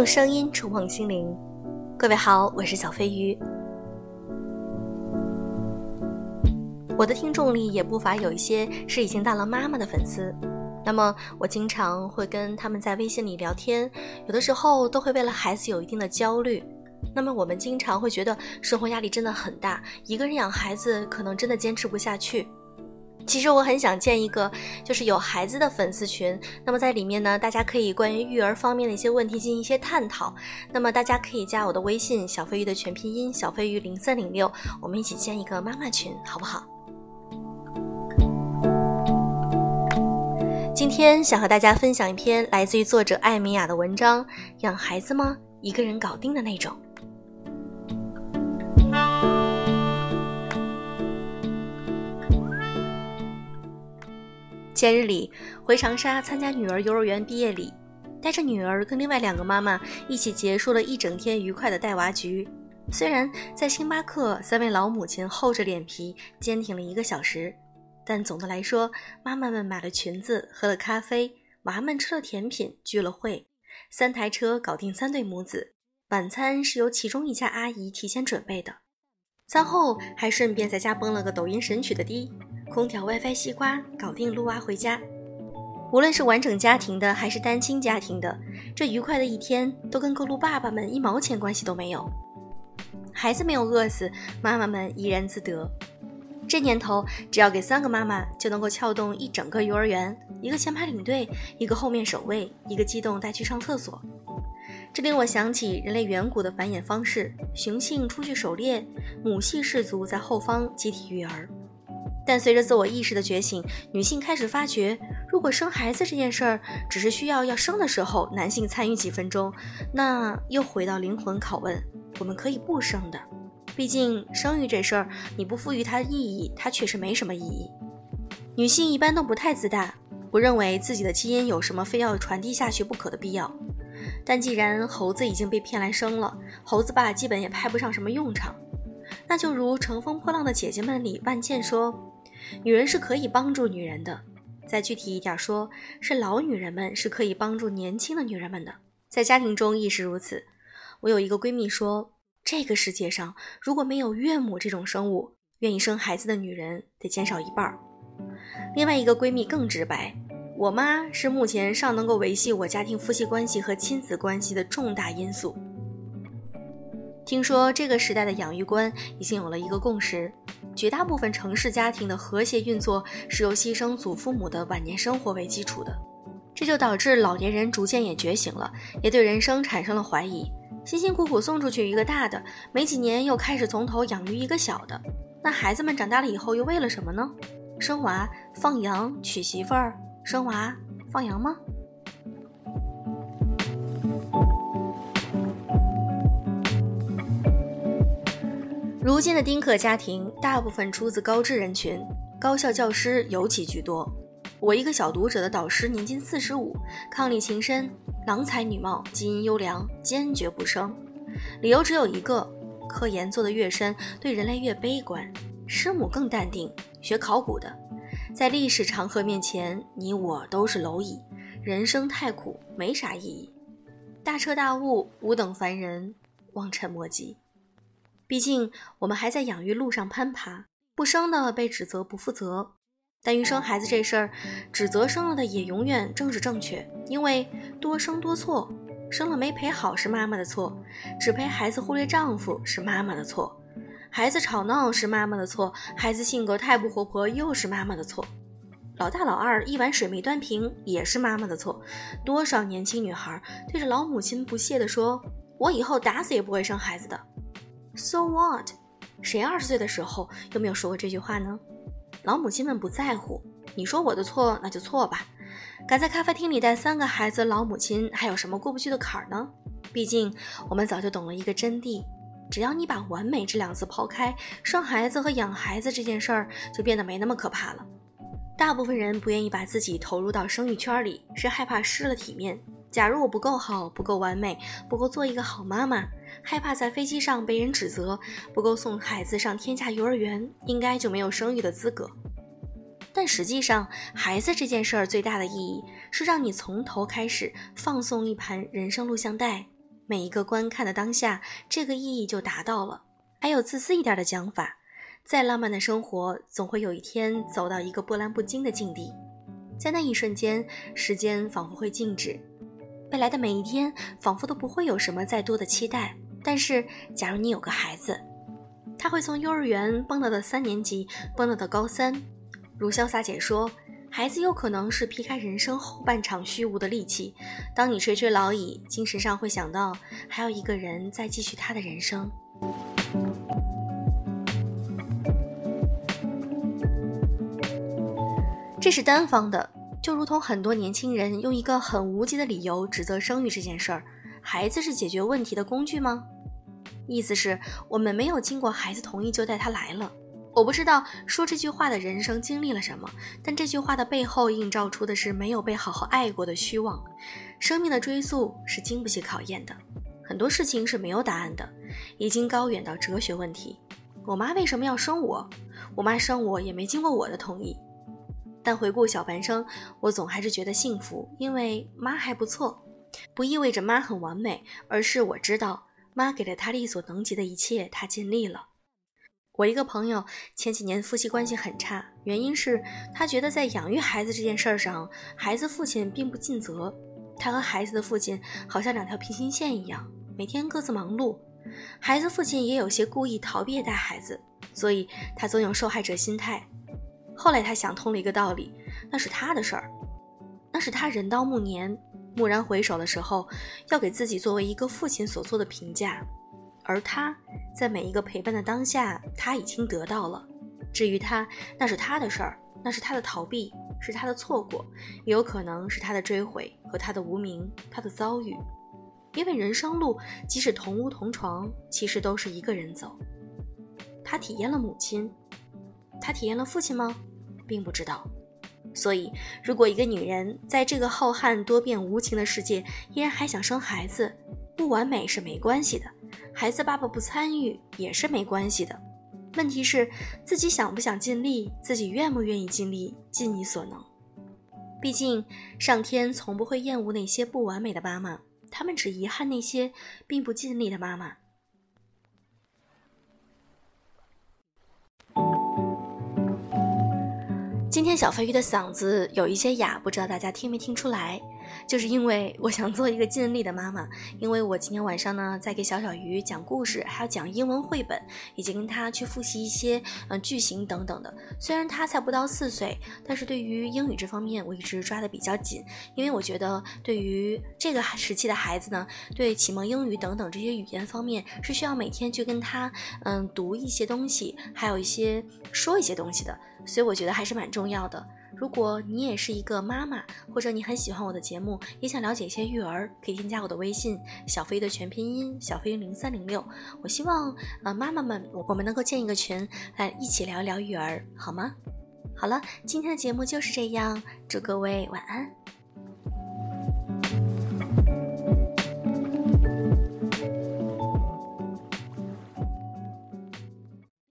用声音触碰心灵，各位好，我是小飞鱼。我的听众里也不乏有一些是已经当了妈妈的粉丝，那么我经常会跟他们在微信里聊天，有的时候都会为了孩子有一定的焦虑。那么我们经常会觉得生活压力真的很大，一个人养孩子可能真的坚持不下去。其实我很想建一个就是有孩子的粉丝群，那么在里面呢，大家可以关于育儿方面的一些问题进行一些探讨。那么大家可以加我的微信小飞鱼的全拼音小飞鱼零三零六，我们一起建一个妈妈群，好不好？今天想和大家分享一篇来自于作者艾米亚的文章：养孩子吗？一个人搞定的那种。节日里回长沙参加女儿幼儿园毕业礼，带着女儿跟另外两个妈妈一起结束了一整天愉快的带娃局。虽然在星巴克，三位老母亲厚着脸皮坚挺了一个小时，但总的来说，妈妈们买了裙子，喝了咖啡，娃们吃了甜品，聚了会。三台车搞定三对母子，晚餐是由其中一家阿姨提前准备的，餐后还顺便在家崩了个抖音神曲的滴。空调、WiFi、西瓜，搞定撸娃回家。无论是完整家庭的还是单亲家庭的，这愉快的一天都跟各路爸爸们一毛钱关系都没有。孩子没有饿死，妈妈们怡然自得。这年头，只要给三个妈妈，就能够撬动一整个幼儿园：一个前排领队，一个后面守卫，一个机动带去上厕所。这令我想起人类远古的繁衍方式：雄性出去狩猎，母系氏族在后方集体育儿。但随着自我意识的觉醒，女性开始发觉，如果生孩子这件事儿只是需要要生的时候男性参与几分钟，那又回到灵魂拷问：我们可以不生的。毕竟生育这事儿，你不赋予它意义，它确实没什么意义。女性一般都不太自大，不认为自己的基因有什么非要传递下去不可的必要。但既然猴子已经被骗来生了，猴子爸基本也派不上什么用场。那就如《乘风破浪的姐姐们》里万茜说。女人是可以帮助女人的，再具体一点说，是老女人们是可以帮助年轻的女人们的，在家庭中亦是如此。我有一个闺蜜说，这个世界上如果没有岳母这种生物，愿意生孩子的女人得减少一半。另外一个闺蜜更直白，我妈是目前尚能够维系我家庭夫妻关系和亲子关系的重大因素。听说这个时代的养育观已经有了一个共识。绝大部分城市家庭的和谐运作是由牺牲祖父母的晚年生活为基础的，这就导致老年人逐渐也觉醒了，也对人生产生了怀疑。辛辛苦苦送出去一个大的，没几年又开始从头养育一个小的，那孩子们长大了以后又为了什么呢？生娃、放羊、娶媳妇儿、生娃、放羊吗？如今的丁克家庭大部分出自高知人群，高校教师尤其居多。我一个小读者的导师年近四十五，伉俪情深，郎才女貌，基因优良，坚决不生。理由只有一个：科研做得越深，对人类越悲观。师母更淡定，学考古的，在历史长河面前，你我都是蝼蚁。人生太苦，没啥意义。大彻大悟，吾等凡人，望尘莫及。毕竟我们还在养育路上攀爬，不生的被指责不负责。但于生孩子这事儿，指责生了的也永远政治正确，因为多生多错，生了没陪好是妈妈的错，只陪孩子忽略丈夫是妈妈的错，孩子吵闹是妈妈的错，孩子性格太不活泼又是妈妈的错，老大老二一碗水没端平也是妈妈的错。多少年轻女孩对着老母亲不屑地说：“我以后打死也不会生孩子的。” So what？谁二十岁的时候有没有说过这句话呢？老母亲们不在乎，你说我的错那就错吧。敢在咖啡厅里带三个孩子，老母亲还有什么过不去的坎儿呢？毕竟我们早就懂了一个真谛：只要你把完美这两字抛开，生孩子和养孩子这件事儿就变得没那么可怕了。大部分人不愿意把自己投入到生育圈里，是害怕失了体面。假如我不够好，不够完美，不够做一个好妈妈。害怕在飞机上被人指责不够送孩子上天价幼儿园，应该就没有生育的资格。但实际上，孩子这件事儿最大的意义是让你从头开始放送一盘人生录像带，每一个观看的当下，这个意义就达到了。还有自私一点的讲法，再浪漫的生活，总会有一天走到一个波澜不惊的境地，在那一瞬间，时间仿佛会静止，未来的每一天仿佛都不会有什么再多的期待。但是，假如你有个孩子，他会从幼儿园蹦跶到三年级，蹦跶到高三。如潇洒姐说，孩子有可能是劈开人生后半场虚无的利器。当你垂垂老矣，精神上会想到还有一个人在继续他的人生。这是单方的，就如同很多年轻人用一个很无稽的理由指责生育这件事儿：孩子是解决问题的工具吗？意思是我们没有经过孩子同意就带他来了。我不知道说这句话的人生经历了什么，但这句话的背后映照出的是没有被好好爱过的虚妄。生命的追溯是经不起考验的，很多事情是没有答案的，已经高远到哲学问题。我妈为什么要生我？我妈生我也没经过我的同意。但回顾小半生，我总还是觉得幸福，因为妈还不错。不意味着妈很完美，而是我知道。妈给了他力所能及的一切，他尽力了。我一个朋友前几年夫妻关系很差，原因是他觉得在养育孩子这件事上，孩子父亲并不尽责。他和孩子的父亲好像两条平行线一样，每天各自忙碌。孩子父亲也有些故意逃避带孩子，所以他总有受害者心态。后来他想通了一个道理，那是他的事儿，那是他人到暮年。蓦然回首的时候，要给自己作为一个父亲所做的评价，而他在每一个陪伴的当下，他已经得到了。至于他，那是他的事儿，那是他的逃避，是他的错过，也有可能是他的追悔和他的无名，他的遭遇。因为人生路，即使同屋同床，其实都是一个人走。他体验了母亲，他体验了父亲吗？并不知道。所以，如果一个女人在这个浩瀚多变无情的世界，依然还想生孩子，不完美是没关系的，孩子爸爸不参与也是没关系的。问题是自己想不想尽力，自己愿不愿意尽力，尽你所能。毕竟，上天从不会厌恶那些不完美的妈妈，他们只遗憾那些并不尽力的妈妈。今天小飞鱼的嗓子有一些哑，不知道大家听没听出来？就是因为我想做一个尽力的妈妈，因为我今天晚上呢在给小小鱼讲故事，还要讲英文绘本，以及跟他去复习一些嗯句型等等的。虽然他才不到四岁，但是对于英语这方面我一直抓的比较紧，因为我觉得对于这个时期的孩子呢，对启蒙英语等等这些语言方面是需要每天去跟他嗯读一些东西，还有一些说一些东西的。所以我觉得还是蛮重要的。如果你也是一个妈妈，或者你很喜欢我的节目，也想了解一些育儿，可以添加我的微信小飞的全拼音小飞零三零六。我希望呃妈妈们，我们能够建一个群，来一起聊一聊育儿，好吗？好了，今天的节目就是这样，祝各位晚安。